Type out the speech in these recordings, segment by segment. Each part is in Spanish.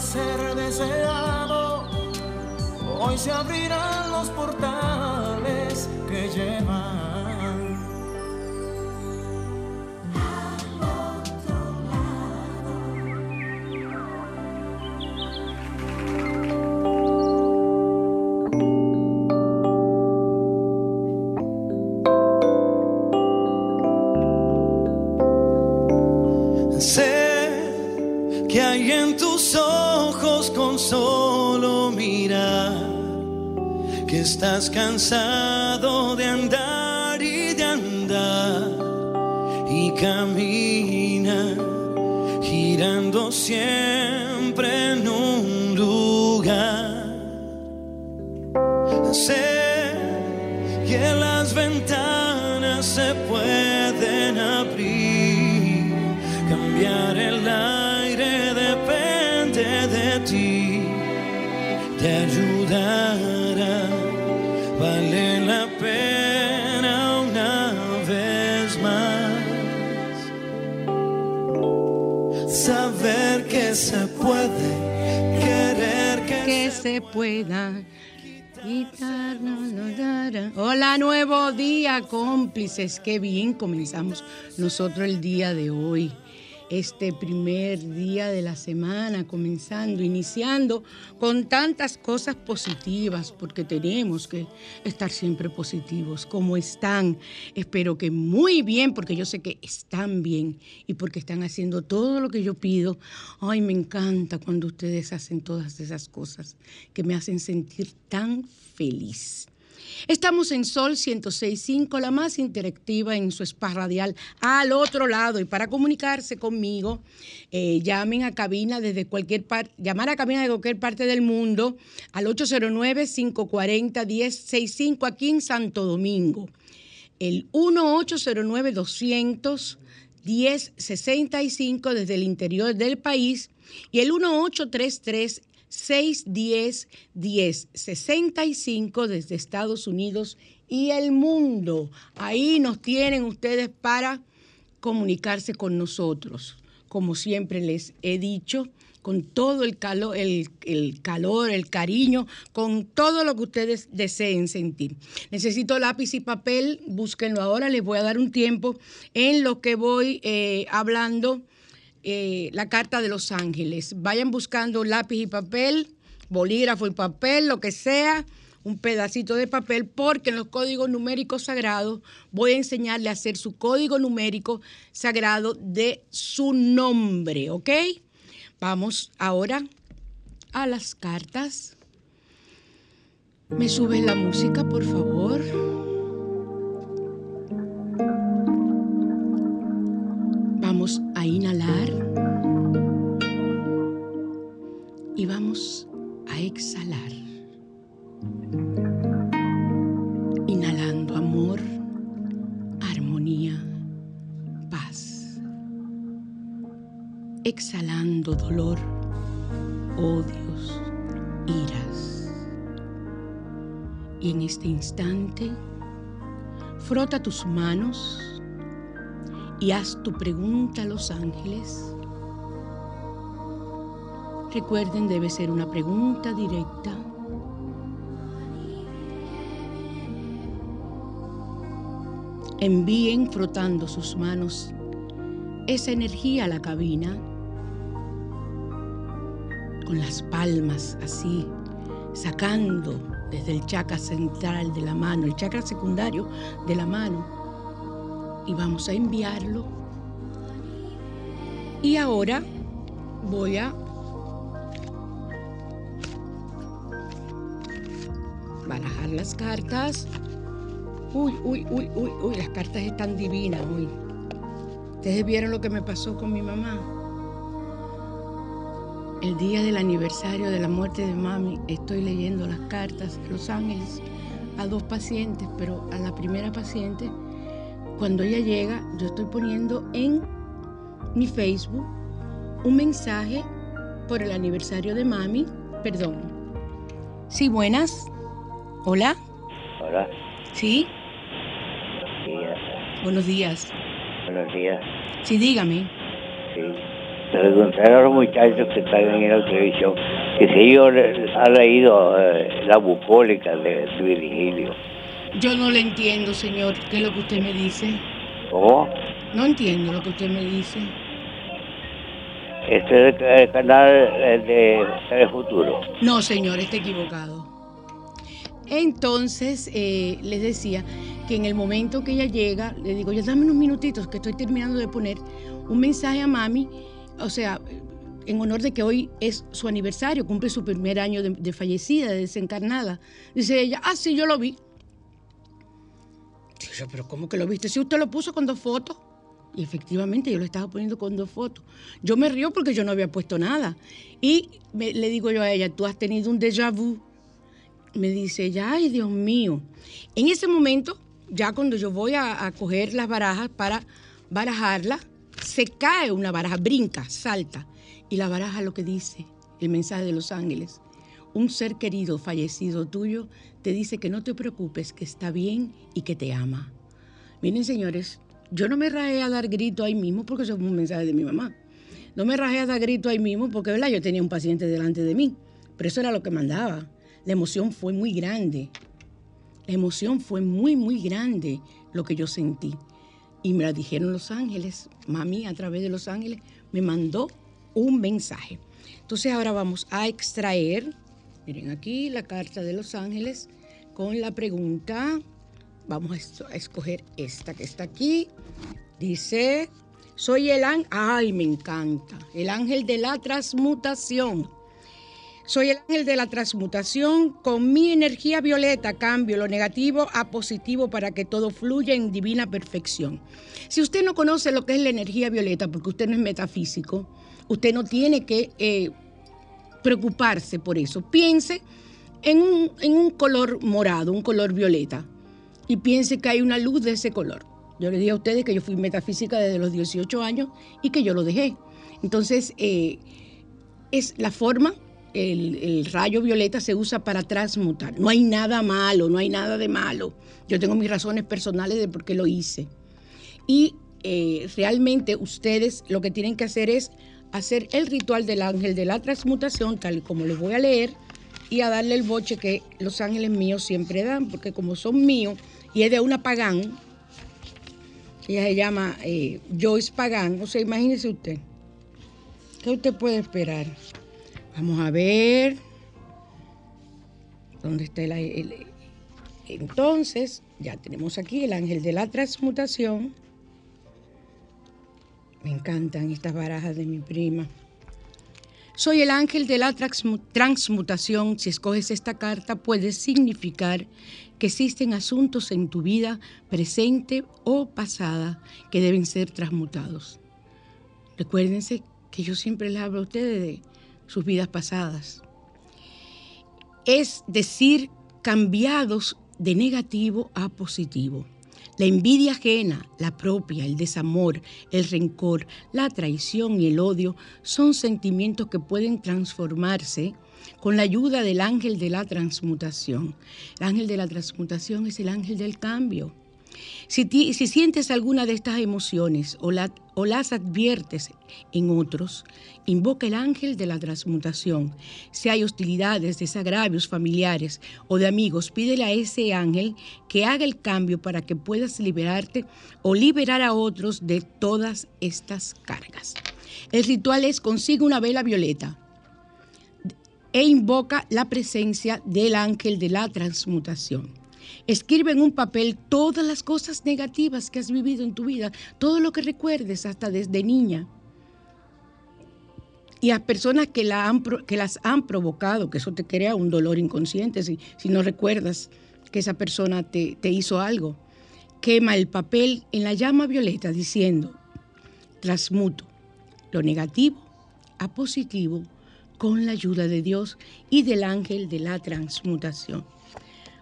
Ser deseado, hoy se abrirán los portales que llevan estás cómplices. Qué bien comenzamos nosotros el día de hoy este primer día de la semana, comenzando, iniciando con tantas cosas positivas, porque tenemos que estar siempre positivos. como están? Espero que muy bien, porque yo sé que están bien y porque están haciendo todo lo que yo pido. Ay, me encanta cuando ustedes hacen todas esas cosas que me hacen sentir tan feliz. Estamos en Sol 106.5, la más interactiva en su spa radial al otro lado. Y para comunicarse conmigo, eh, llamen a cabina desde cualquier parte, llamar a cabina de cualquier parte del mundo al 809-540-1065 aquí en Santo Domingo. El 1809-200. 1065 desde el interior del país y el 1833 610 1065 desde Estados Unidos y el mundo. Ahí nos tienen ustedes para comunicarse con nosotros. Como siempre les he dicho, con todo el calor, el, calor, el cariño, con todo lo que ustedes deseen sentir. Necesito lápiz y papel, búsquenlo ahora, les voy a dar un tiempo en lo que voy eh, hablando eh, la Carta de los Ángeles. Vayan buscando lápiz y papel, bolígrafo y papel, lo que sea, un pedacito de papel, porque en los códigos numéricos sagrados voy a enseñarle a hacer su código numérico sagrado de su nombre, ¿ok? Vamos ahora a las cartas. ¿Me sube la música, por favor? Instante, frota tus manos y haz tu pregunta a los ángeles. Recuerden, debe ser una pregunta directa. Envíen frotando sus manos esa energía a la cabina con las palmas así, sacando desde el chakra central de la mano, el chakra secundario de la mano, y vamos a enviarlo. Y ahora voy a barajar las cartas. Uy, uy, uy, uy, uy, las cartas están divinas hoy. Ustedes vieron lo que me pasó con mi mamá. El día del aniversario de la muerte de mami, estoy leyendo las cartas de Los Ángeles a dos pacientes, pero a la primera paciente, cuando ella llega, yo estoy poniendo en mi Facebook un mensaje por el aniversario de mami, perdón. Sí, buenas. Hola. Hola. Sí. Días. Buenos días. Buenos días. Sí, dígame. Sí. Preguntar a los muchachos que están en la televisión que si ellos han leído eh, la bucólica de Virgilio. Yo no le entiendo, señor, qué es lo que usted me dice. ¿Cómo? No entiendo lo que usted me dice. Este es el, canal de Telefuturo. No, señor, está equivocado. Entonces, eh, les decía que en el momento que ella llega, le digo, ya dame unos minutitos que estoy terminando de poner un mensaje a mami, o sea, en honor de que hoy es su aniversario, cumple su primer año de, fallecida, de desencarnada. Dice ella, ah, sí, yo lo vi. Pero ¿cómo que lo viste? Si usted lo puso con dos fotos. Y efectivamente yo lo estaba poniendo con dos fotos. Yo me río porque yo no había puesto nada. Y le digo yo a ella, tú has tenido un déjà vu. Me dice ella, ay Dios mío. En ese momento, ya cuando yo voy a, a coger las barajas para barajarla, se cae una baraja, brinca, salta. Y la baraja lo que dice, el mensaje de los ángeles. Un ser querido fallecido tuyo te dice que no te preocupes, que está bien y que te ama. Miren, señores, yo no me rajé a dar grito ahí mismo porque eso fue un mensaje de mi mamá. No me rajé a dar grito ahí mismo porque, ¿verdad? Yo tenía un paciente delante de mí, pero eso era lo que mandaba. La emoción fue muy grande. La emoción fue muy, muy grande lo que yo sentí. Y me la dijeron los ángeles. Mami, a través de los ángeles, me mandó un mensaje. Entonces ahora vamos a extraer, miren aquí la carta de los ángeles con la pregunta. Vamos a es- a escoger esta que está aquí. Dice, soy el ángel, ay, me encanta, el ángel de la transmutación. Soy el ángel de la transmutación. Con mi energía violeta cambio lo negativo a positivo para que todo fluya en divina perfección. Si usted no conoce lo que es la energía violeta, porque usted no es metafísico, usted no tiene que eh, preocuparse por eso. Piense en un, en un color morado, un color violeta, y piense que hay una luz de ese color. Yo le dije a ustedes que yo fui metafísica desde los 18 años y que yo lo dejé. Entonces, eh, es la forma, el, rayo violeta se usa para transmutar. No hay nada malo, no hay nada de malo. Yo tengo mis razones personales de por qué lo hice. Y eh, realmente ustedes lo que tienen que hacer es hacer el ritual del ángel de la transmutación, tal como les voy a leer, y a darle el boche que los ángeles míos siempre dan, porque como son míos y es de una pagán, ella se llama eh, Joyce Pagán, o sea, imagínese usted, ¿qué usted puede esperar? Vamos a ver, ¿dónde está el, entonces, ya tenemos aquí el ángel de la transmutación. Me encantan estas barajas de mi prima. Soy el ángel de la transmu- transmutación. Si escoges esta carta, puede significar que existen asuntos en tu vida presente o pasada que deben ser transmutados. Recuérdense que yo siempre les hablo a ustedes de sus vidas pasadas. Es decir, cambiados de negativo a positivo. La envidia ajena, la propia, el desamor, el rencor, la traición y el odio son sentimientos que pueden transformarse con la ayuda del ángel de la transmutación. El ángel de la transmutación es el ángel del cambio. Si, si, sientes alguna de estas emociones o, las adviertes en otros, invoca el ángel de la transmutación. Si hay hostilidades, desagravios familiares o de amigos, pídele a ese ángel que haga el cambio para que puedas liberarte o liberar a otros de todas estas cargas. El ritual es consigue una vela violeta e invoca la presencia del ángel de la transmutación. Escribe en un papel todas las cosas negativas que has vivido en tu vida, todo lo que recuerdes hasta desde niña. Y a personas que, las han provocado, que eso te crea un dolor inconsciente si, si no recuerdas que esa persona te, te hizo algo. Quema el papel en la llama violeta diciendo, transmuto lo negativo a positivo con la ayuda de Dios y del ángel de la transmutación.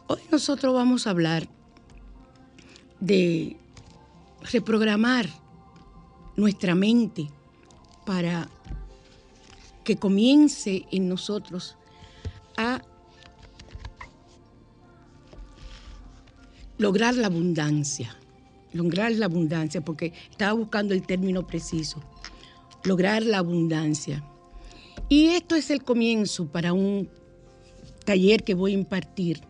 Hoy nosotros vamos a hablar de reprogramar nuestra mente para que comience en nosotros a lograr la abundancia, lograr la abundancia, porque estaba buscando el término preciso, lograr la abundancia. Y esto es el comienzo para un taller que voy a impartir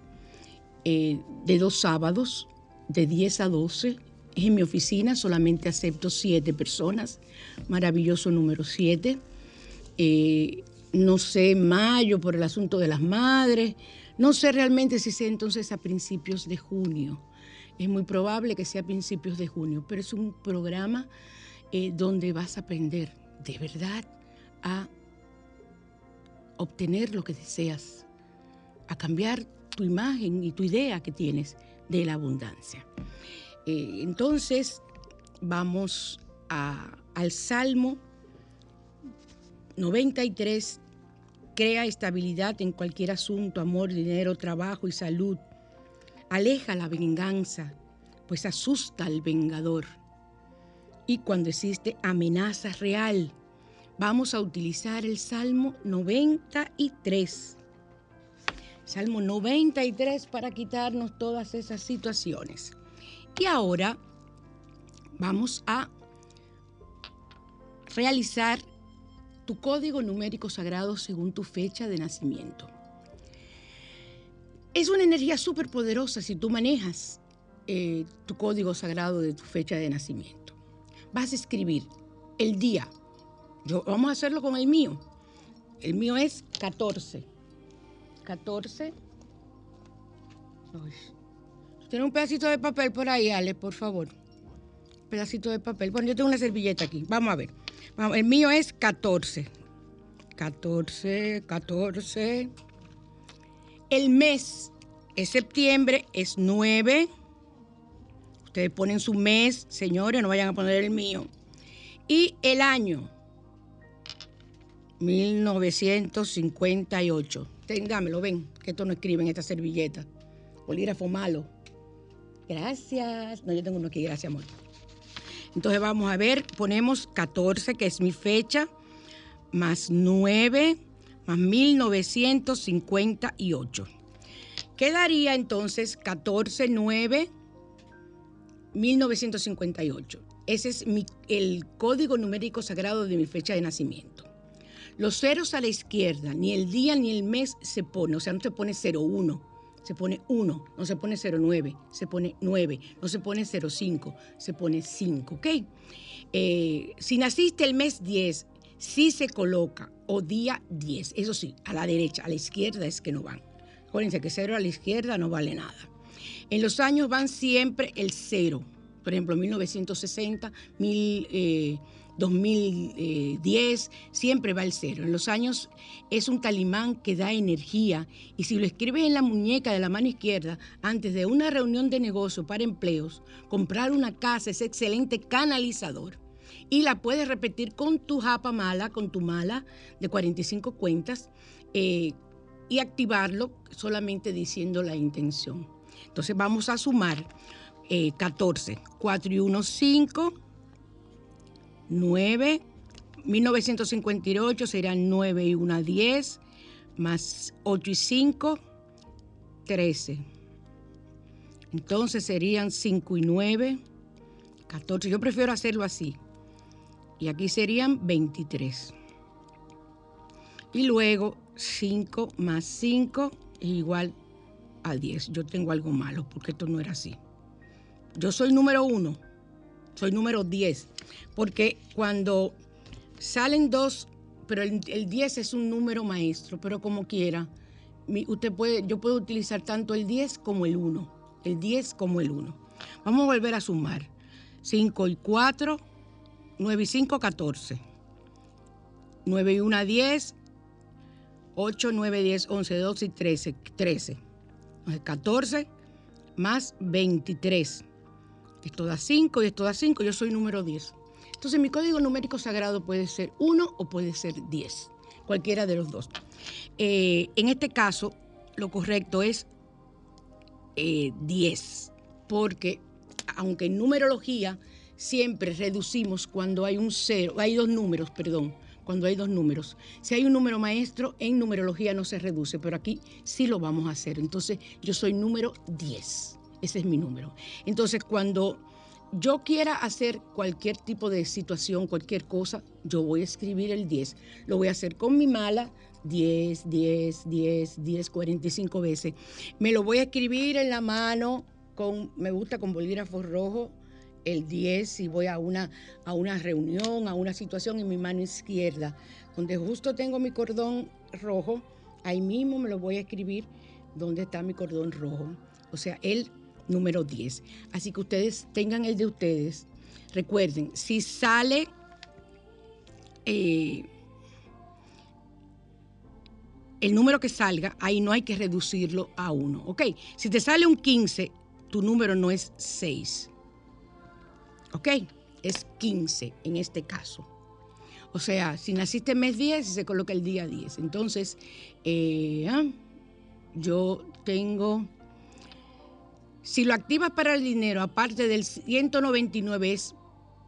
eh, de dos sábados, de 10 a 12. Es en mi oficina, solamente acepto siete personas. Maravilloso número 7. Eh, no sé, mayo por el asunto de las madres. No sé realmente si sea entonces a principios de junio. Es muy probable que sea a principios de junio, pero es un programa eh, donde vas a aprender de verdad a obtener lo que deseas, a cambiar tu imagen y tu idea que tienes de la abundancia. Eh, entonces, vamos al Salmo 93. Crea estabilidad en cualquier asunto, amor, dinero, trabajo y salud. Aleja la venganza, pues asusta al vengador. Y cuando existe amenaza real, vamos a utilizar el Salmo 93 Salmo 93 para quitarnos todas esas situaciones. Y ahora vamos a realizar tu código numérico sagrado según tu fecha de nacimiento. Es una energía súper poderosa si tú manejas eh, tu código sagrado de tu fecha de nacimiento. Vas a escribir el día. Yo, vamos a hacerlo con el mío. El mío es 14 14. Tiene un pedacito de papel por ahí, Ale, por favor. pedacito de papel. Bueno, yo tengo una servilleta aquí. Vamos a ver. el mío es 14. 14, 14. El mes es septiembre, es 9. Ustedes ponen su mes, señores, no vayan a poner el mío. Y el año, 1958. Tengámelo, ven, que esto no escribe en esta servilleta. Bolígrafo malo. Gracias. No, yo tengo uno aquí, gracias, amor. Entonces vamos a ver, ponemos 14, que es mi fecha, más 9, más 1958. Quedaría entonces 14, 9, 1958. Ese es mi, el código numérico sagrado de mi fecha de nacimiento. Los ceros a la izquierda, ni el día ni el mes se pone, o sea, no se pone 01, se pone 1, no se pone 09, se pone 9, no se pone 05, se pone 5, ¿ok? Eh, si naciste el mes 10, sí se coloca, o día 10, eso sí, a la derecha, a la izquierda es que no van. Acuérdense que 0 a la izquierda no vale nada. En los años van siempre el 0, por ejemplo, 1960, 1000... 2010, siempre va el cero. En los años es un talimán que da energía y si lo escribes en la muñeca de la mano izquierda antes de una reunión de negocio para empleos, comprar una casa es excelente canalizador. Y la puedes repetir con tu japa mala, con tu mala de 45 cuentas eh, y activarlo solamente diciendo la intención. Entonces vamos a sumar 14, 4 y 1, 5 9, 1958 serán 9 y 1, 10, más 8 y 5, 13. Entonces serían 5 y 9, 14. Yo prefiero hacerlo así. Y aquí serían 23. Y luego 5 más 5 es igual a 10. Yo tengo algo malo porque esto no era así. Yo soy número 1, soy número 10. Porque cuando salen dos, pero el, 10 es un número maestro, pero como quiera, usted puede, yo puedo utilizar tanto el 10 como el 1. El 10 como el 1. Vamos a volver a sumar. 5 y 4, 9 y 5, 14. 9 y 1, 10. 8, 9, 10, 11, 12 y 13. 13. 14 más 23. Esto da 5 y esto da 5. Yo soy número 10. Entonces mi código numérico sagrado puede ser 1 o puede ser 10. Cualquiera de los dos. Eh, en este caso, lo correcto es 10. Eh, porque aunque en numerología siempre reducimos cuando hay un cero, hay dos números, perdón, cuando hay dos números. Si hay un número maestro, en numerología no se reduce, pero aquí sí lo vamos a hacer. Entonces, yo soy número 10. Ese es mi número. Entonces, cuando yo quiera hacer cualquier tipo de situación, cualquier cosa, yo voy a escribir el 10. Lo voy a hacer con mi mala, 10, 10, 10, 10, 45 veces. Me lo voy a escribir en la mano, con, me gusta con bolígrafo rojo, el 10 si voy a una, a una reunión, a una situación en mi mano izquierda, donde justo tengo mi cordón rojo, ahí mismo me lo voy a escribir donde está mi cordón rojo. O sea, el número 10. Así que ustedes tengan el de ustedes. Recuerden, si sale eh, el número que salga, ahí no hay que reducirlo a 1. ¿Ok? Si te sale un 15, tu número no es 6. ¿Ok? Es 15 en este caso. O sea, si naciste mes 10, se coloca el día 10. Entonces, eh, ah, yo tengo... Si lo activas para el dinero, aparte del 199 es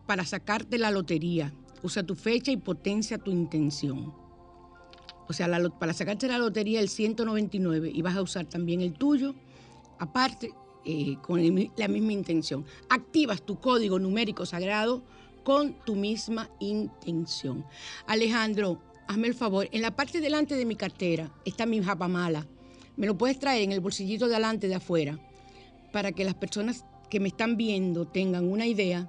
para sacarte la lotería. Usa tu fecha y potencia tu intención. O sea, para sacarte la lotería el 199 y vas a usar también el tuyo. Aparte, eh, con la misma intención. Activas tu código numérico sagrado con tu misma intención. Alejandro, hazme el favor, en la parte delante de mi cartera está mi japamala. Me lo puedes traer en el bolsillito de delante de afuera para que las personas que me están viendo tengan una idea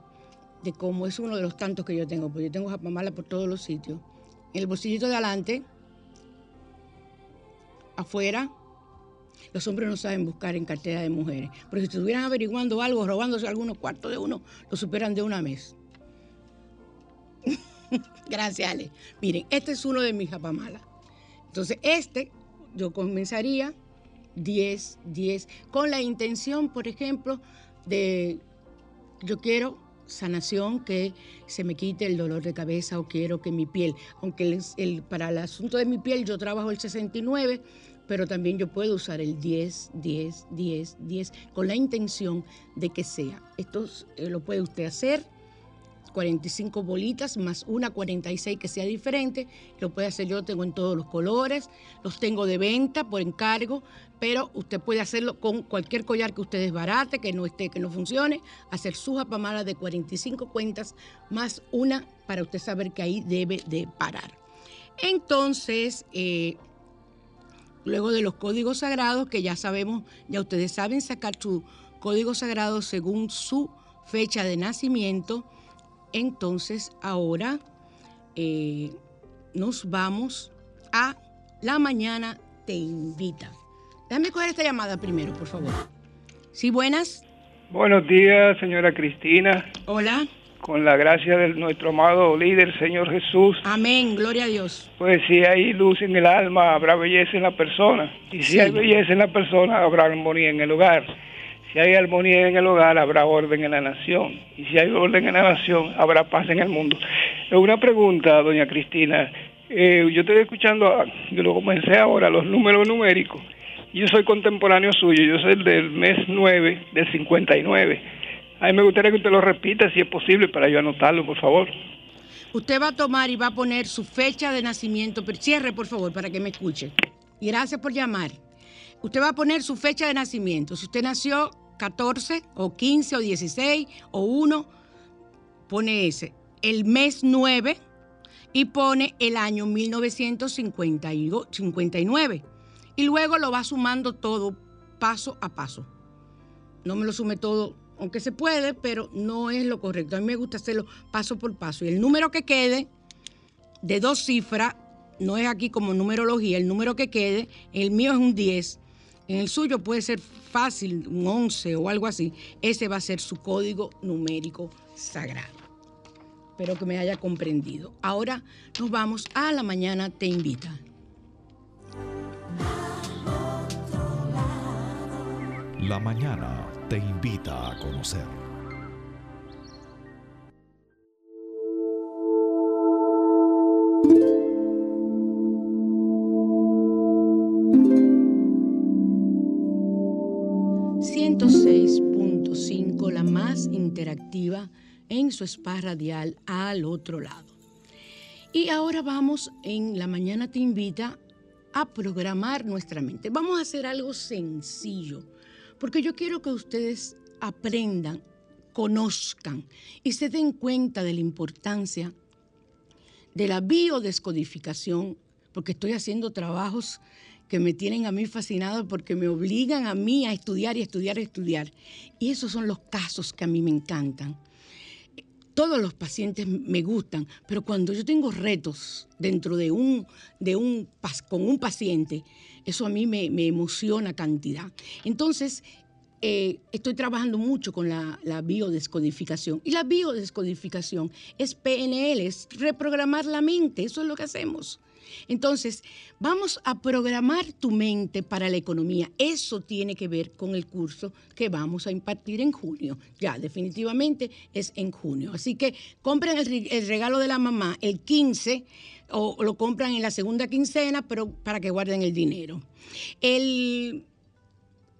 de cómo es uno de los tantos que yo tengo, porque yo tengo japamala por todos los sitios. En el bolsillito de adelante, afuera, los hombres no saben buscar en cartera de mujeres. Pero si estuvieran averiguando algo, robándose algunos cuartos de uno, lo superan de una vez. Gracias, Ale. Miren, este es uno de mis japamalas. Entonces, este yo comenzaría 10, 10, con la intención, por ejemplo, de yo quiero sanación, que se me quite el dolor de cabeza o quiero que mi piel, aunque para el asunto de mi piel yo trabajo el 69, pero también yo puedo usar el 10, 10, 10, 10 con la intención de que sea. Esto eh, lo puede usted hacer, 45 bolitas más una 46 que sea diferente, lo puede hacer yo, tengo en todos los colores, los tengo de venta por encargo, pero usted puede hacerlo con cualquier collar que usted desbarate, que no esté, que no funcione, hacer su japamala de 45 cuentas más una para usted saber que ahí debe de parar. Entonces, eh, luego de los códigos sagrados, que ya sabemos, ya ustedes saben sacar su código sagrado según su fecha de nacimiento, entonces ahora eh, nos vamos a La Mañana Te Invita. Déjame coger esta llamada primero, por favor. Sí, buenas. Buenos días, señora Cristina. Hola con la gracia de nuestro amado líder, Señor Jesús. Amén, gloria a Dios. Pues si hay luz en el alma, habrá belleza en la persona. Y si hay belleza en la persona, habrá armonía en el hogar. Si hay armonía en el hogar, habrá orden en la nación. Y si hay orden en la nación, habrá paz en el mundo. Una pregunta, doña Cristina. Eh, yo estoy escuchando, yo lo comencé ahora, los números numéricos. Yo soy contemporáneo suyo, yo soy del mes 9 del 59 a mí me gustaría que usted lo repita, si es posible, para yo anotarlo, por favor. Usted va a tomar y va a poner su fecha de nacimiento, cierre, por favor, para que me escuche. Y gracias por llamar. Usted va a poner su fecha de nacimiento. Si usted nació 14 o 15 o 16 o 1, pone ese. El mes 9 y pone el año 1959. Y luego lo va sumando todo paso a paso. No me lo sume todo, aunque se puede, pero no es lo correcto. A mí me gusta hacerlo paso por paso. Y el número que quede de dos cifras, no es aquí como numerología, el número que quede, el mío es un 10. En el suyo puede ser fácil, un 11 o algo así. Ese va a ser su código numérico sagrado. Espero que me haya comprendido. Ahora nos vamos a la mañana te invita. La mañana te invita a conocer. Interactiva en su spa radial al otro lado. Y ahora vamos en La Mañana Te Invita a programar nuestra mente. Vamos a hacer algo sencillo, porque yo quiero que ustedes aprendan, conozcan y se den cuenta de la importancia de la biodescodificación, porque estoy haciendo trabajos que me tienen a mí fascinado porque me obligan a mí a estudiar y estudiar y estudiar. Y esos son los casos que a mí me encantan todos los pacientes me gustan, pero cuando yo tengo retos dentro de un, de un con un paciente, eso a mí me, emociona cantidad. Entonces, eh, estoy trabajando mucho con la, la, biodescodificación. Y la biodescodificación es PNL, es reprogramar la mente, eso es lo que hacemos. Entonces, vamos a programar tu mente para la economía. Eso tiene que ver con el curso que vamos a impartir en junio. Ya, definitivamente es en junio. Así que compren el, regalo de la mamá el 15 o lo compran en la segunda quincena, pero para que guarden el dinero. El,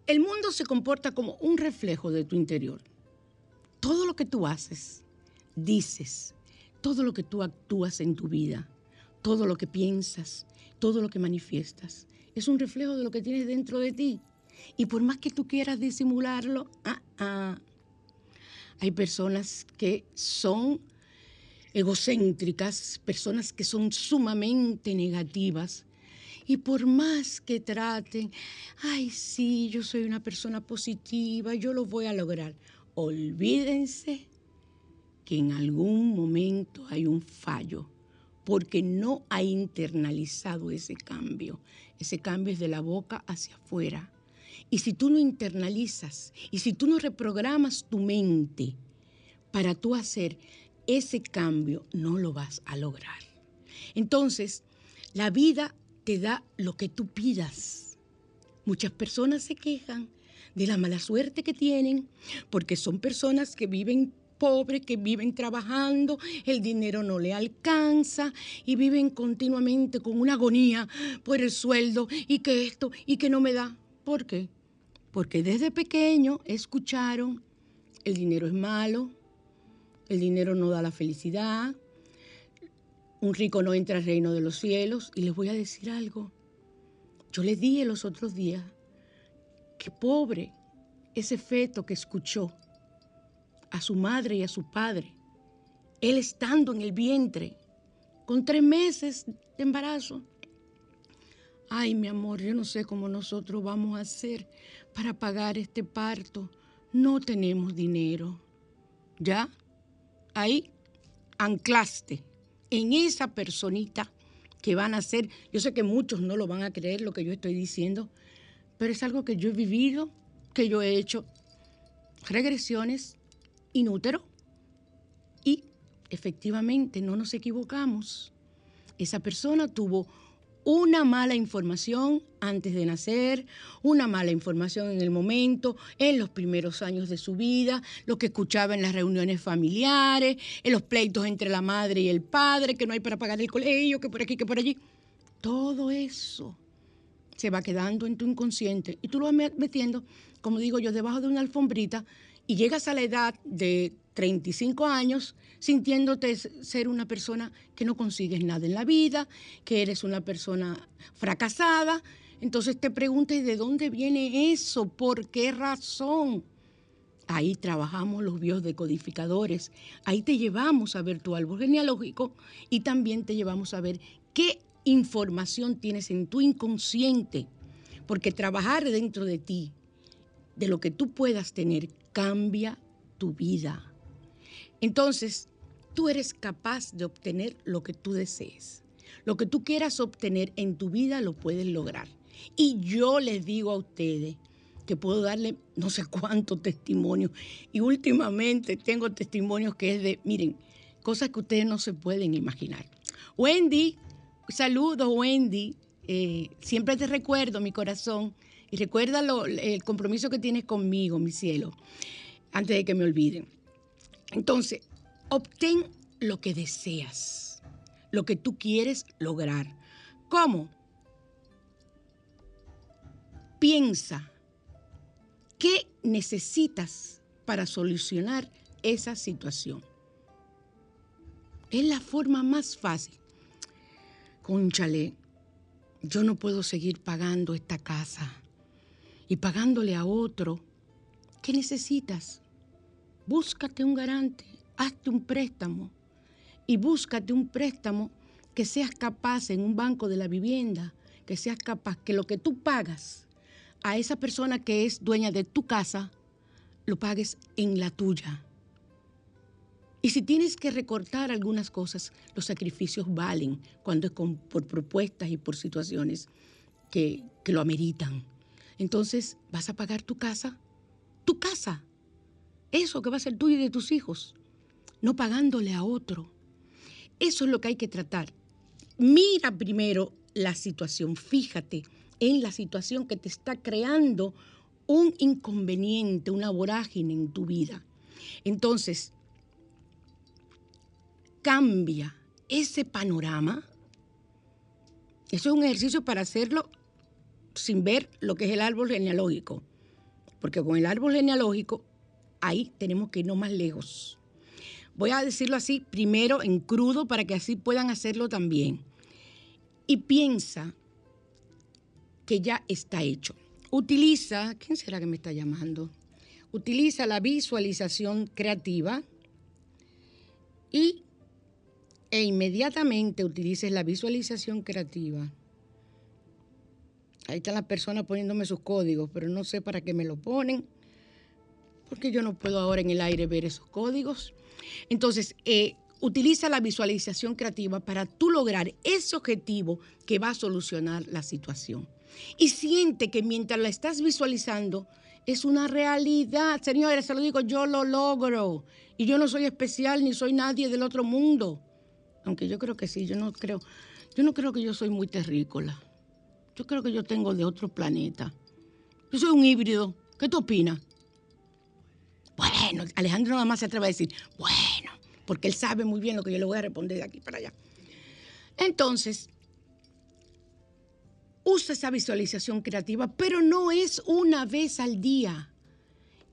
el mundo se comporta como un reflejo de tu interior. Todo lo que tú haces, dices, todo lo que tú actúas en tu vida todo lo que piensas, todo lo que manifiestas, es un reflejo de lo que tienes dentro de ti. Y por más que tú quieras disimularlo, ah, ah, hay personas que son egocéntricas, personas que son sumamente negativas. Y por más que traten, ay, sí, yo soy una persona positiva, yo lo voy a lograr. Olvídense que en algún momento hay un fallo porque no ha internalizado ese cambio. Ese cambio es de la boca hacia afuera. Y si tú no internalizas y si tú no reprogramas tu mente para tú hacer ese cambio, no lo vas a lograr. Entonces, la vida te da lo que tú pidas. Muchas personas se quejan de la mala suerte que tienen porque son personas que viven pobres que viven trabajando, el dinero no le alcanza y viven continuamente con una agonía por el sueldo y que esto y que no me da. ¿Por qué? Porque desde pequeño escucharon, el dinero es malo, el dinero no da la felicidad, un rico no entra al reino de los cielos. Y les voy a decir algo. Yo les dije los otros días que pobre ese feto que escuchó a su madre y a su padre, él estando en el vientre, con tres meses de embarazo. Ay, mi amor, yo no sé cómo nosotros vamos a hacer para pagar este parto. No tenemos dinero. ¿Ya? Ahí anclaste en esa personita que van a ser. Yo sé que muchos no lo van a creer lo que yo estoy diciendo, pero es algo que yo he vivido, que yo he hecho regresiones inútero. Y efectivamente, no nos equivocamos. Esa persona tuvo una mala información antes de nacer, una mala información en el momento, en los primeros años de su vida, lo que escuchaba en las reuniones familiares, en los pleitos entre la madre y el padre, que no hay para pagar el colegio, que por aquí, que por allí. Todo eso se va quedando en tu inconsciente y tú lo vas metiendo, como digo yo, debajo de una alfombrita y llegas a la edad de 35 años sintiéndote ser una persona que no consigues nada en la vida, que eres una persona fracasada. Entonces te preguntas, ¿de dónde viene eso? ¿Por qué razón? Ahí trabajamos los biodecodificadores. Ahí te llevamos a ver tu árbol genealógico y también te llevamos a ver qué información tienes en tu inconsciente. Porque trabajar dentro de ti, de lo que tú puedas tener, cambia tu vida. Entonces, tú eres capaz de obtener lo que tú desees. Lo que tú quieras obtener en tu vida lo puedes lograr. Y yo les digo a ustedes que puedo darle no sé cuántos testimonios. Y últimamente tengo testimonios que es de, miren, cosas que ustedes no se pueden imaginar. Wendy, saludos Wendy. Eh, siempre te recuerdo mi corazón y recuerda el compromiso que tienes conmigo, mi cielo, antes de que me olviden. Entonces, obtén lo que deseas, lo que tú quieres lograr. ¿Cómo? Piensa, ¿qué necesitas para solucionar esa situación? Es la forma más fácil. Conchale, yo no puedo seguir pagando esta casa y pagándole a otro. ¿Qué necesitas? Búscate un garante, hazte un préstamo y búscate un préstamo que seas capaz en un banco de la vivienda, que seas capaz que lo que tú pagas a esa persona que es dueña de tu casa, lo pagues en la tuya. Y si tienes que recortar algunas cosas, los sacrificios valen cuando es por propuestas y por situaciones que, que lo ameritan. Entonces, ¿vas a pagar tu casa? Tu casa. Eso que va a ser tuyo y de tus hijos, no pagándole a otro. Eso es lo que hay que tratar. Mira primero la situación, fíjate en la situación que te está creando un inconveniente, una vorágine en tu vida. Entonces, cambia ese panorama. Eso es un ejercicio para hacerlo sin ver lo que es el árbol genealógico. Porque con el árbol genealógico ahí tenemos que irnos más lejos. Voy a decirlo así primero en crudo para que así puedan hacerlo también. Y piensa que ya está hecho. Utiliza, ¿quién será que me está llamando? Utiliza la visualización creativa y e inmediatamente utilices la visualización creativa. Ahí están las personas poniéndome sus códigos, pero no sé para qué me lo ponen porque yo no puedo ahora en el aire ver esos códigos. Entonces, eh, utiliza la visualización creativa para tú lograr ese objetivo que va a solucionar la situación. Y siente que mientras la estás visualizando, es una realidad. Señores, se lo digo, yo lo logro. Y yo no soy especial ni soy nadie del otro mundo. Aunque yo creo que sí, yo no creo, yo no creo que yo soy muy terrícola. Yo creo que yo tengo de otro planeta. Yo soy un híbrido. ¿Qué tú opinas? Bueno, Alejandro nada más se atreve a decir, bueno, porque él sabe muy bien lo que yo le voy a responder de aquí para allá. Entonces, usa esa visualización creativa, pero no es una vez al día,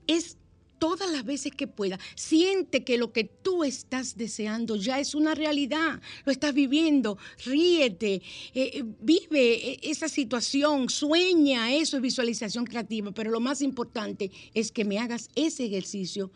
es todas las veces que pueda. Siente que lo que tú estás deseando ya es una realidad, lo estás viviendo, ríete, eh, eh, vive e, esa situación, sueña, eso es visualización creativa, pero lo más importante es que me hagas ese ejercicio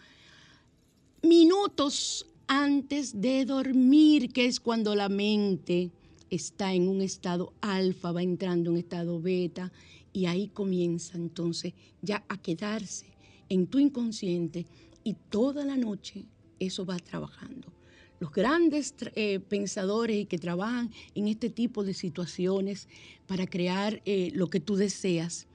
minutos antes de dormir, que es cuando la mente está en un estado alfa, va entrando en estado beta, y ahí comienza entonces ya a quedarse en tu inconsciente y toda la noche eso va trabajando. Los grandes eh, pensadores que trabajan en este tipo de situaciones para crear eh, lo que tú deseas,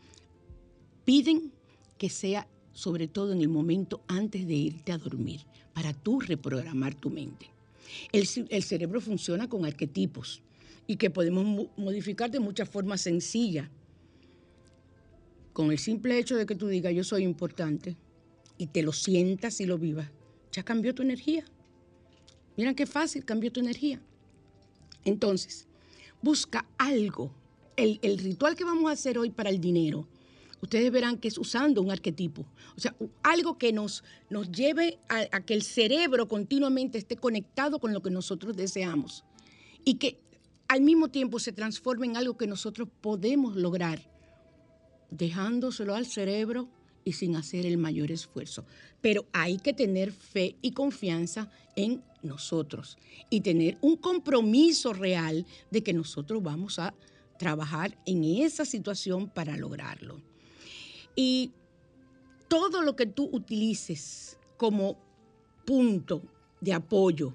piden que sea sobre todo en el momento antes de irte a dormir, para tú reprogramar tu mente. El, el cerebro funciona con arquetipos y que podemos modificar de muchas formas sencillas con el simple hecho de que tú digas yo soy importante y te lo sientas y lo vivas, ya cambió tu energía. Miren qué fácil cambió tu energía. Entonces, busca algo. El, ritual que vamos a hacer hoy para el dinero, ustedes verán que es usando un arquetipo. O sea, algo que nos, nos lleve a, a que el cerebro continuamente esté conectado con lo que nosotros deseamos. Y que al mismo tiempo se transforme en algo que nosotros podemos lograr dejándoselo al cerebro y sin hacer el mayor esfuerzo. Pero hay que tener fe y confianza en nosotros y tener un compromiso real de que nosotros vamos a trabajar en esa situación para lograrlo. Y todo lo que tú utilices como punto de apoyo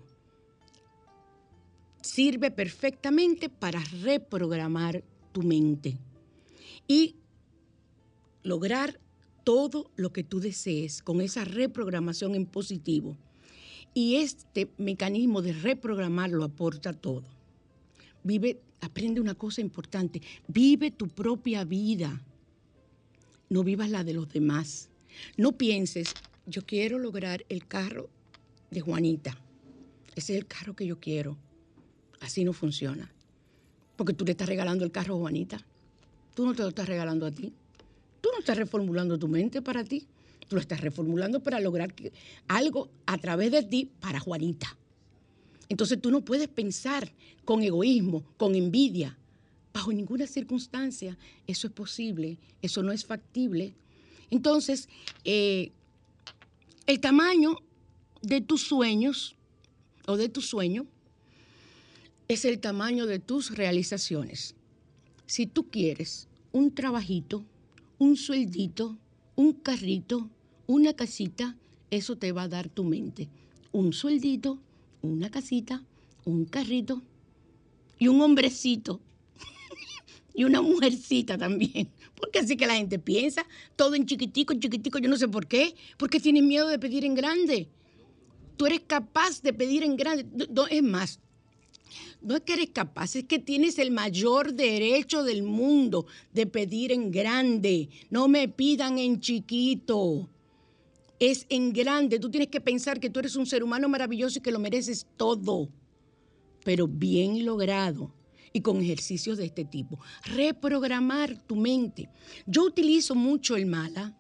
sirve perfectamente para reprogramar tu mente y lograr todo lo que tú desees con esa reprogramación en positivo. Y este mecanismo de reprogramar lo aporta todo. Vive, aprende una cosa importante, vive tu propia vida. No vivas la de los demás. No pienses, yo quiero lograr el carro de Juanita. Ese es el carro que yo quiero. Así no funciona. Porque tú le estás regalando el carro a Juanita. Tú no te lo estás regalando a ti. Tú no estás reformulando tu mente para ti. Tú lo estás reformulando para lograr algo a través de ti para Juanita. Entonces tú no puedes pensar con egoísmo, con envidia. Bajo ninguna circunstancia eso es posible, eso no es factible. Entonces, eh, el tamaño de tus sueños o de tu sueño es el tamaño de tus realizaciones. Si tú quieres un trabajito, un sueldito, un carrito, una casita, eso te va a dar tu mente. Un sueldito, una casita, un carrito y un hombrecito y una mujercita también. Porque así que la gente piensa, todo en chiquitico, en chiquitico, yo no sé por qué. Porque tienen miedo de pedir en grande. Tú eres capaz de pedir en grande. Es más, no es que eres capaz, es que tienes el mayor derecho del mundo de pedir en grande. No me pidan en chiquito. Es en grande. Tú tienes que pensar que tú eres un ser humano maravilloso y que lo mereces todo. Pero bien logrado y con ejercicios de este tipo. Reprogramar tu mente. Yo utilizo mucho el mala.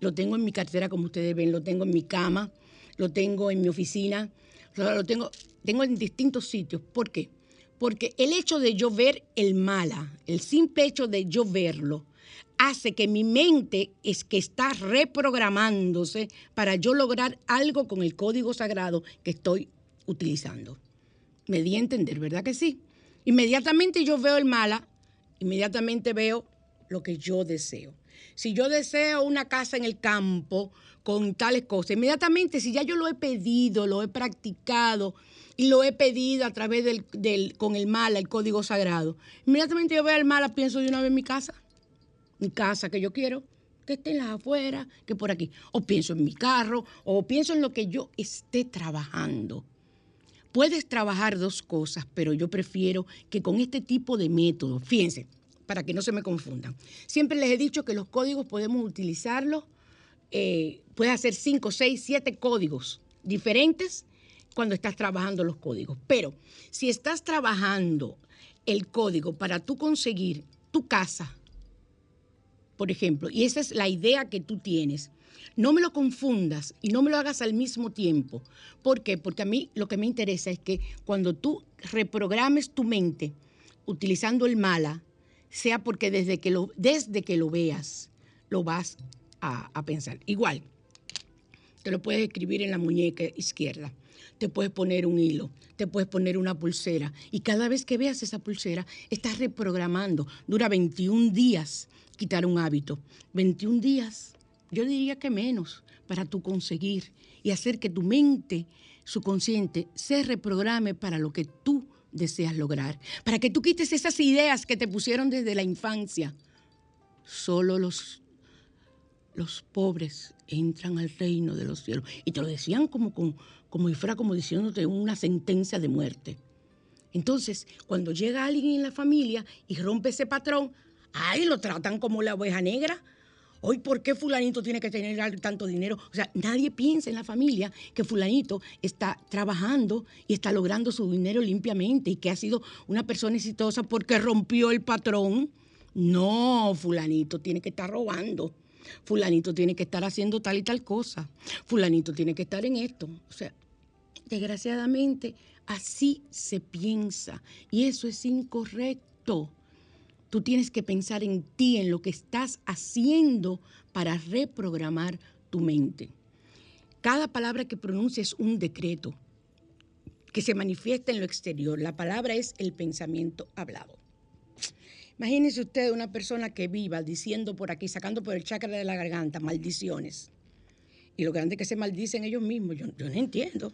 Lo tengo en mi cartera, como ustedes ven, lo tengo en mi cama lo tengo en mi oficina, lo tengo, tengo en distintos sitios. ¿Por qué? Porque el hecho de yo ver el mala, el simple hecho de yo verlo, hace que mi mente es que está reprogramándose para yo lograr algo con el código sagrado que estoy utilizando. Me di a entender, ¿verdad que sí? Inmediatamente yo veo el mala, inmediatamente veo lo que yo deseo. Si yo deseo una casa en el campo, con tales cosas. Inmediatamente, si ya yo lo he pedido, lo he practicado y lo he pedido a través del, con el mala, el código sagrado, inmediatamente yo veo el mala, pienso de una vez en mi casa, mi casa que yo quiero, que esté en las afueras, que por aquí. O pienso en mi carro, o pienso en lo que yo esté trabajando. Puedes trabajar dos cosas, pero yo prefiero que con este tipo de método, fíjense, para que no se me confundan. Siempre les he dicho que los códigos podemos utilizarlos eh, puedes hacer 5, 6, 7 códigos diferentes cuando estás trabajando los códigos. Pero si estás trabajando el código para tú conseguir tu casa, por ejemplo, y esa es la idea que tú tienes, no me lo confundas y no me lo hagas al mismo tiempo. ¿Por qué? Porque a mí lo que me interesa es que cuando tú reprogrames tu mente utilizando el mala, sea porque desde que lo, desde que lo veas, lo vas a, pensar. Igual, te lo puedes escribir en la muñeca izquierda, te puedes poner un hilo, te puedes poner una pulsera y cada vez que veas esa pulsera estás reprogramando. Dura 21 días quitar un hábito. 21 días, yo diría que menos, para tú conseguir y hacer que tu mente subconsciente se reprograme para lo que tú deseas lograr, para que tú quites esas ideas que te pusieron desde la infancia. Solo los los pobres entran al reino de los cielos. Y te lo decían como, como, como si fuera como diciéndote una sentencia de muerte. Entonces, cuando llega alguien en la familia y rompe ese patrón, ay, lo tratan como la oveja negra. Hoy, ¿por qué fulanito tiene que tener tanto dinero? O sea, nadie piensa en la familia que fulanito está trabajando y está logrando su dinero limpiamente y que ha sido una persona exitosa porque rompió el patrón. No, fulanito tiene que estar robando fulanito tiene que estar haciendo tal y tal cosa, fulanito tiene que estar en esto. O sea, desgraciadamente así se piensa y eso es incorrecto. Tú tienes que pensar en ti, en lo que estás haciendo para reprogramar tu mente. Cada palabra que pronuncia es un decreto que se manifiesta en lo exterior. La palabra es el pensamiento hablado. Imagínese usted una persona que viva diciendo por aquí, sacando por el chakra de la garganta maldiciones. Y lo grande que se maldicen ellos mismos, yo no entiendo.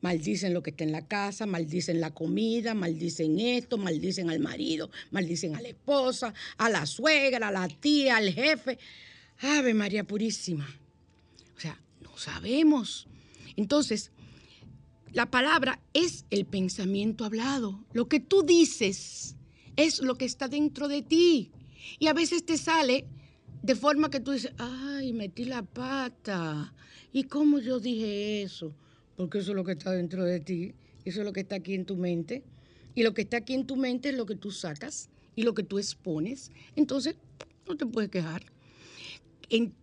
Maldicen lo que está en la casa, maldicen la comida, maldicen esto, maldicen al marido, maldicen a la esposa, a la suegra, a la tía, al jefe. Ave María Purísima. O sea, no sabemos. Entonces, la palabra es el pensamiento hablado. Lo que tú dices es lo que está dentro de ti. Y a veces te sale de forma que tú dices, ay, metí la pata. ¿Y cómo yo dije eso? Porque eso es lo que está dentro de ti. Eso es lo que está aquí en tu mente. Y lo que está aquí en tu mente es lo que tú sacas y lo que tú expones. Entonces, no te puedes quejar.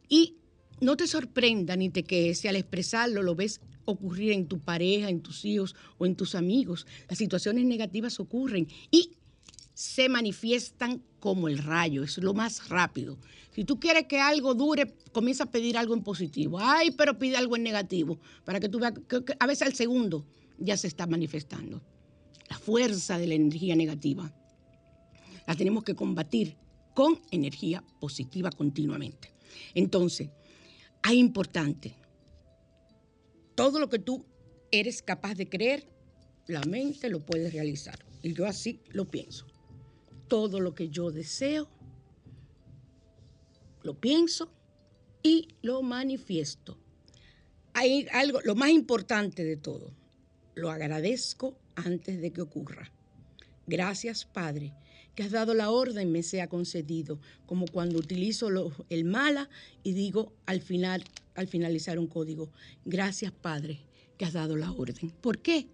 y no te sorprenda ni te quejes si al expresarlo lo ves ocurrir en tu pareja, en tus hijos o en tus amigos. Las situaciones negativas ocurren y se manifiestan como el rayo, es lo más rápido. Si tú quieres que algo dure, comienza a pedir algo en positivo. Ay, pero pide algo en negativo, para que tú veas que a veces al segundo ya se está manifestando. La fuerza de la energía negativa la tenemos que combatir con energía positiva continuamente. Entonces, es importante, todo lo que tú eres capaz de creer, la mente lo puede realizar. Y yo así lo pienso todo lo que yo deseo, lo pienso y lo manifiesto. Hay algo, lo más importante de todo, lo agradezco antes de que ocurra. Gracias, Padre, que has dado la orden, me sea concedido, como cuando utilizo el mala y digo al final, al finalizar un código, gracias, Padre, que has dado la orden. ¿Por qué?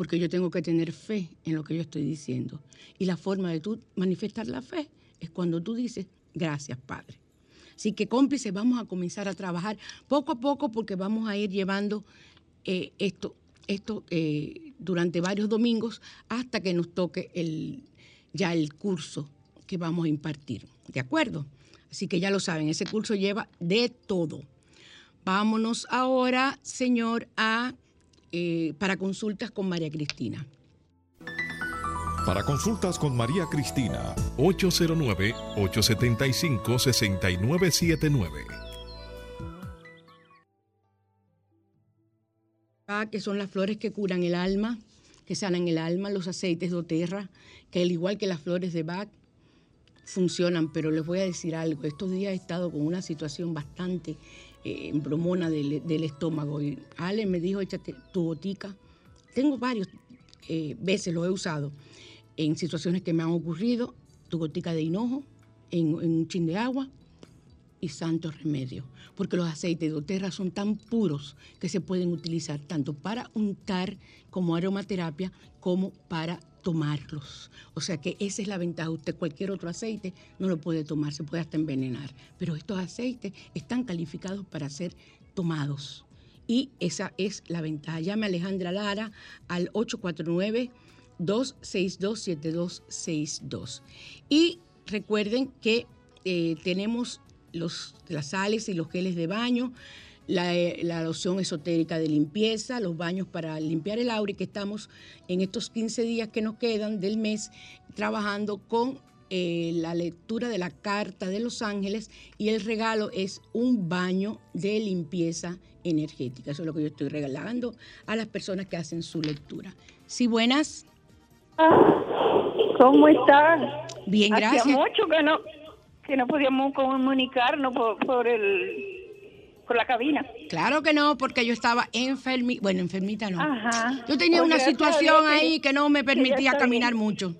Porque yo tengo que tener fe en lo que yo estoy diciendo. Y la forma de tú manifestar la fe es cuando tú dices, gracias Padre. Así que cómplices, vamos a comenzar a trabajar poco a poco porque vamos a ir llevando eh, esto, esto eh, durante varios domingos hasta que nos toque el, ya el curso que vamos a impartir. ¿De acuerdo? Así que ya lo saben, ese curso lleva de todo. Vámonos ahora, Señor, a eh, para consultas con María Cristina. Para consultas con María Cristina, 809-875-6979. Ah, que son las flores que curan el alma, que sanan el alma, los aceites de oterra, que al igual que las flores de Bach, funcionan, pero les voy a decir algo, estos días he estado con una situación bastante eh, bromona del, estómago. Y Ale me dijo, échate tu botica. Tengo varios eh, veces lo he usado en situaciones que me han ocurrido, tu gotica de hinojo, en, un chin de agua y santo remedio, porque los aceites de oterra son tan puros que se pueden utilizar tanto para untar como aromaterapia como para tomarlos. O sea que esa es la ventaja. Usted cualquier otro aceite no lo puede tomar, se puede hasta envenenar. Pero estos aceites están calificados para ser tomados. Y esa es la ventaja. Llame a Alejandra Lara al 849 262 7262. Y recuerden que eh, tenemos los, las sales y los geles de baño la, loción esotérica de limpieza, los baños para limpiar el aura y que estamos en estos 15 días que nos quedan del mes trabajando con eh, la lectura de la carta de los ángeles y el regalo es un baño de limpieza energética. Eso es lo que yo estoy regalando a las personas que hacen su lectura. Sí, buenas. ¿Cómo están? Bien, gracias. Hacía mucho que no, que no podíamos comunicarnos por, por el la cabina. Claro que no, porque yo estaba enfermita, bueno, enfermita no. Yo tenía una situación ahí que no me permitía caminar mucho.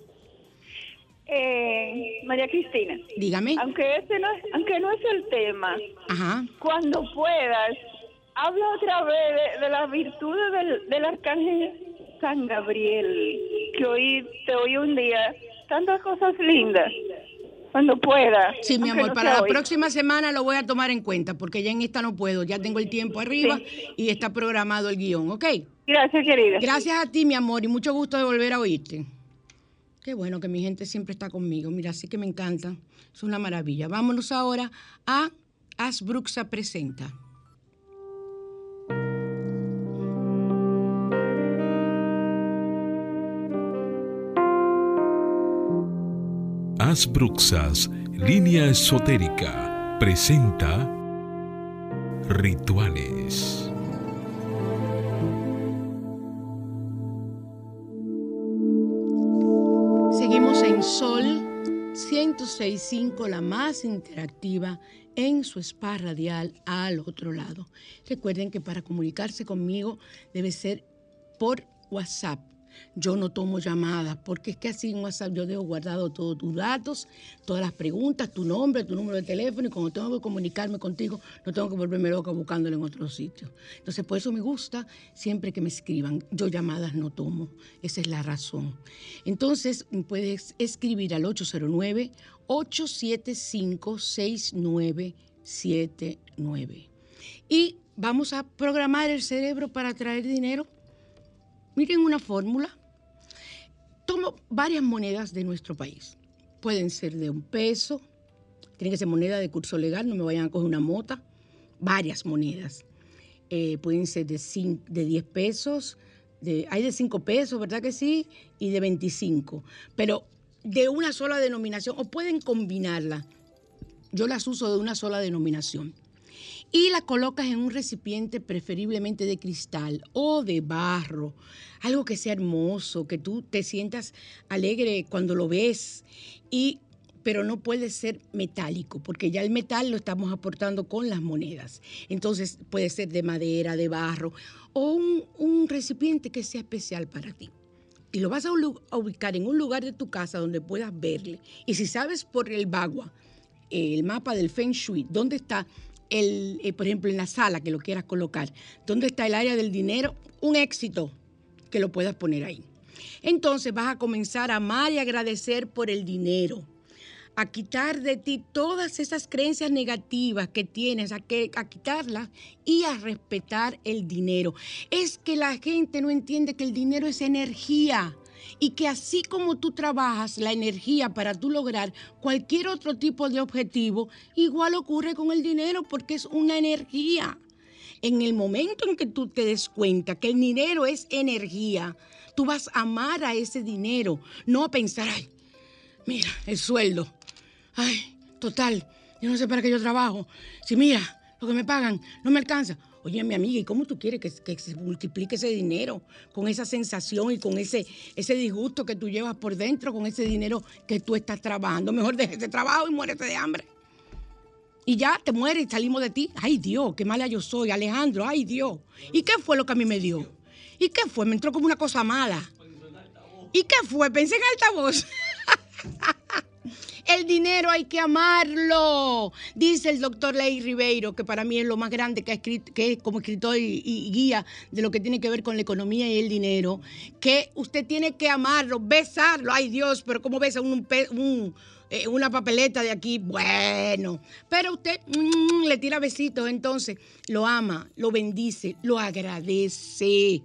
Eh, María Cristina. Dígame. Aunque ese no es, aunque no es el tema. Cuando puedas, habla otra vez de, las virtudes del, del arcángel San Gabriel, que hoy te oí un día tantas cosas lindas cuando pueda. Sí, mi amor, para la próxima semana lo voy a tomar en cuenta, porque ya en esta no puedo, ya tengo el tiempo arriba y está programado el guion, ¿ok? Gracias, querida. Gracias a ti, mi amor, y mucho gusto de volver a oírte. Qué bueno que mi gente siempre está conmigo. Mira, así que me encanta. Es una maravilla. Vámonos ahora a Asbruxa Presenta. Asbruxas, línea esotérica, presenta Rituales. Sol 106.5, la más interactiva en su spa radial al otro lado. Recuerden que para comunicarse conmigo debe ser por WhatsApp yo no tomo llamadas, porque es que así en WhatsApp yo dejo guardado todos tus datos, todas las preguntas, tu nombre, tu número de teléfono, y cuando tengo que comunicarme contigo, no tengo que volverme loca buscándolo en otro sitio. Entonces, por eso me gusta siempre que me escriban. Yo llamadas no tomo, esa es la razón. Entonces, puedes escribir al 809 875 6979. Y vamos a programar el cerebro para traer dinero Miren una fórmula. Tomo varias monedas de nuestro país. Pueden ser de un peso, tienen que ser moneda de curso legal, no me vayan a coger una mota. Varias monedas. Eh, pueden ser de, de 10 pesos, hay de 5 pesos, ¿verdad que sí? Y de 25. Pero de una sola denominación, o pueden combinarla. Yo las uso de una sola denominación y la colocas en un recipiente preferiblemente de cristal o de barro, algo que sea hermoso, que tú te sientas alegre cuando lo ves y pero no puede ser metálico, porque ya el metal lo estamos aportando con las monedas. Entonces puede ser de madera, de barro, o un, un recipiente que sea especial para ti. Y lo vas a ubicar en un lugar de tu casa donde puedas verle. Y si sabes por el bagua, el mapa del Feng Shui, dónde está el, eh, por ejemplo, en la sala que lo quieras colocar, dónde está el área del dinero, un éxito que lo puedas poner ahí. Entonces vas a comenzar a amar y agradecer por el dinero, a quitar de ti todas esas creencias negativas que tienes, a, que, a quitarlas y a respetar el dinero. Es que la gente no entiende que el dinero es energía y que así como tú trabajas la energía para tú lograr cualquier otro tipo de objetivo, igual ocurre con el dinero porque es una energía. En el momento en que tú te des cuenta que el dinero es energía, tú vas a amar a ese dinero, no a pensar, ay, mira, el sueldo, ay, total, yo no sé para qué yo trabajo, si mira, lo que me pagan no me alcanza. Oye, mi amiga, ¿y cómo tú quieres que, se multiplique ese dinero con esa sensación y con ese, ese disgusto que tú llevas por dentro, con ese dinero que tú estás trabajando? Mejor deje ese trabajo y muérete de hambre. Y ya te mueres y salimos de ti. Ay Dios, qué mala yo soy, Alejandro, ay Dios. ¿Y qué fue lo que a mí me dio? ¿Y qué fue? Me entró como una cosa mala. ¿Y qué fue? Pensé en altavoz. El dinero hay que amarlo, dice el doctor Ley Ribeiro, que para mí es lo más grande que, ha escrito, que es como escritor y, guía de lo que tiene que ver con la economía y el dinero, que usted tiene que amarlo, besarlo. Ay Dios, pero ¿cómo besa un, eh, una papeleta de aquí? Bueno, pero usted mm, le tira besitos, entonces lo ama, lo bendice, lo agradece.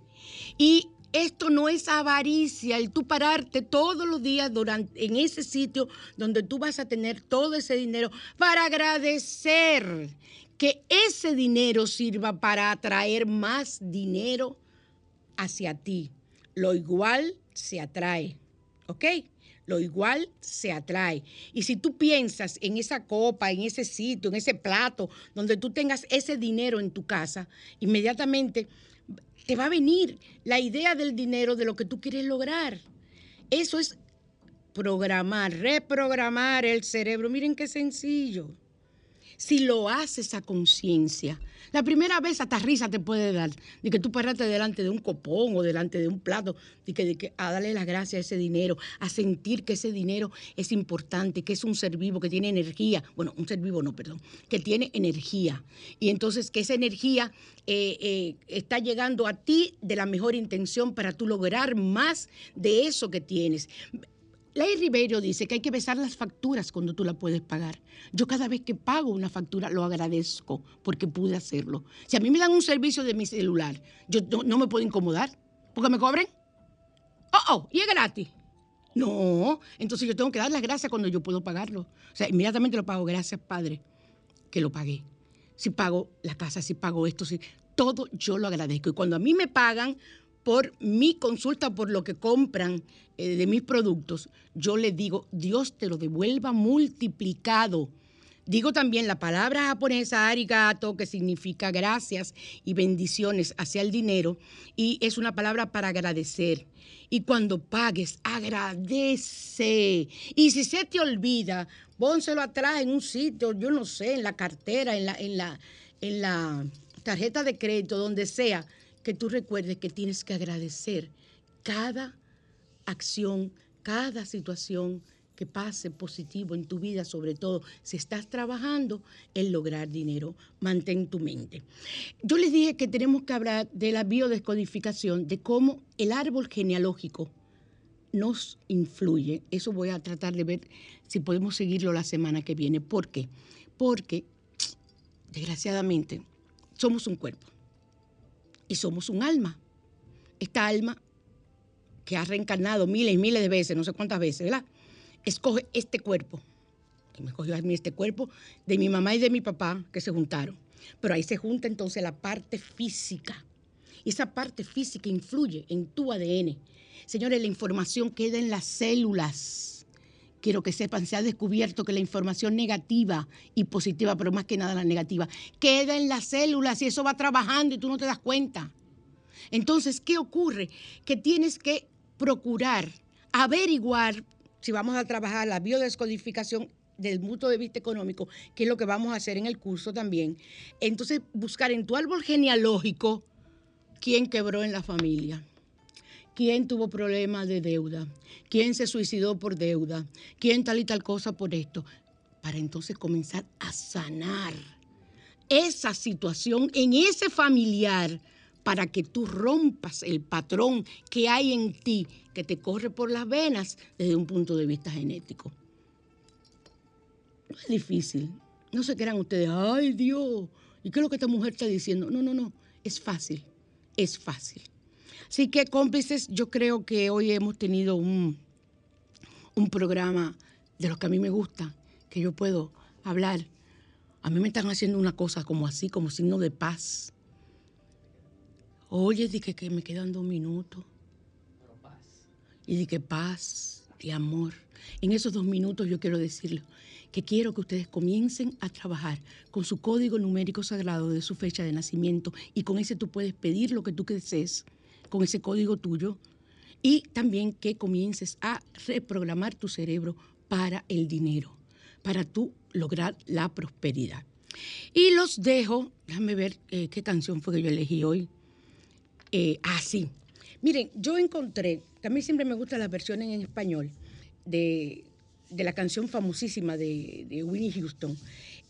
Y esto no es avaricia, el tú pararte todos los días durante, en ese sitio donde tú vas a tener todo ese dinero para agradecer que ese dinero sirva para atraer más dinero hacia ti. Lo igual se atrae, ¿ok? Lo igual se atrae. Y si tú piensas en esa copa, en ese sitio, en ese plato, donde tú tengas ese dinero en tu casa, inmediatamente te va a venir la idea del dinero de lo que tú quieres lograr. Eso es programar, reprogramar el cerebro. Miren qué sencillo si lo haces a conciencia. La primera vez hasta risa te puede dar, de que tú paraste delante de un copón o delante de un plato, de que, de que a darle las gracias a ese dinero, a sentir que ese dinero es importante, que es un ser vivo, que tiene energía, bueno, un ser vivo no, perdón, que tiene energía. Y entonces que esa energía eh, eh, está llegando a ti de la mejor intención para tú lograr más de eso que tienes. Ley Ribeiro dice que hay que besar las facturas cuando tú la puedes pagar. Yo cada vez que pago una factura lo agradezco porque pude hacerlo. Si a mí me dan un servicio de mi celular, yo no, me puedo incomodar porque me cobren. Oh, oh, y es gratis. No, entonces yo tengo que dar las gracias cuando yo puedo pagarlo. O sea, inmediatamente lo pago, gracias Padre, que lo pagué. Si pago la casa, si pago esto, si todo yo lo agradezco. Y cuando a mí me pagan por mi consulta, por lo que compran eh, de mis productos, yo les digo, Dios te lo devuelva multiplicado. Digo también la palabra japonesa arigato, que significa gracias y bendiciones hacia el dinero, y es una palabra para agradecer. Y cuando pagues, agradece. Y si se te olvida, pónselo atrás en un sitio, yo no sé, en la cartera, en la, en la, en la tarjeta de crédito, donde sea, que tú recuerdes que tienes que agradecer cada acción, cada situación que pase positivo en tu vida, sobre todo si estás trabajando en lograr dinero. Mantén tu mente. Yo les dije que tenemos que hablar de la biodescodificación, de cómo el árbol genealógico nos influye. Eso voy a tratar de ver si podemos seguirlo la semana que viene. ¿Por qué? Porque, desgraciadamente, somos un cuerpo y somos un alma. Esta alma que ha reencarnado miles y miles de veces, no sé cuántas veces, ¿verdad? escoge este cuerpo, que me escogió a mí este cuerpo, de mi mamá y de mi papá que se juntaron. Pero ahí se junta entonces la parte física. Y esa parte física influye en tu ADN. Señores, la información queda en las células. Quiero que sepan, se ha descubierto que la información negativa y positiva, pero más que nada la negativa, queda en las células y eso va trabajando y tú no te das cuenta. Entonces, ¿qué ocurre? Que tienes que procurar averiguar si vamos a trabajar la biodescodificación del punto de vista económico, que es lo que vamos a hacer en el curso también, entonces buscar en tu árbol genealógico quién quebró en la familia, quién tuvo problemas de deuda, quién se suicidó por deuda, quién tal y tal cosa por esto, para entonces comenzar a sanar esa situación en ese familiar para que tú rompas el patrón que hay en ti, que te corre por las venas desde un punto de vista genético. No es difícil. No se crean ustedes, ay Dios, ¿y qué es lo que esta mujer está diciendo? No, no, no, es fácil, es fácil. Así que cómplices, yo creo que hoy hemos tenido un, un programa de los que a mí me gusta, que yo puedo hablar. A mí me están haciendo una cosa como así, como signo de paz Oye, dije que me quedan dos minutos. Y dije paz y amor. En esos dos minutos yo quiero decirles que quiero que ustedes comiencen a trabajar con su código numérico sagrado de su fecha de nacimiento y con ese tú puedes pedir lo que tú desees, con ese código tuyo. Y también que comiences a reprogramar tu cerebro para el dinero, para tú lograr la prosperidad. Y los dejo, déjame ver eh, qué canción fue que yo elegí hoy. Eh, así. Miren, yo encontré, que a mí siempre me gustan las versiones en español de, la canción famosísima de, Winnie Houston,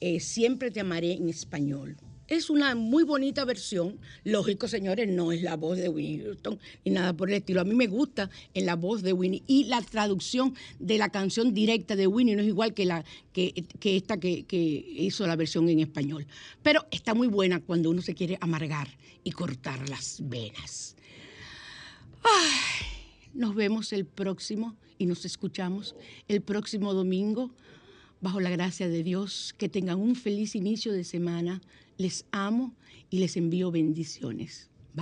eh, Siempre te amaré en español. Es una muy bonita versión. Lógico, señores, no es la voz de Winnie Houston ni nada por el estilo. A mí me gusta en la voz de Winnie. Y la traducción de la canción directa de Winnie no es igual que, la, que, esta que, que hizo la versión en español. Pero está muy buena cuando uno se quiere amargar y cortar las venas. nos vemos el próximo y nos escuchamos el próximo domingo. Bajo la gracia de Dios, que tengan un feliz inicio de semana les amo y les envío bendiciones.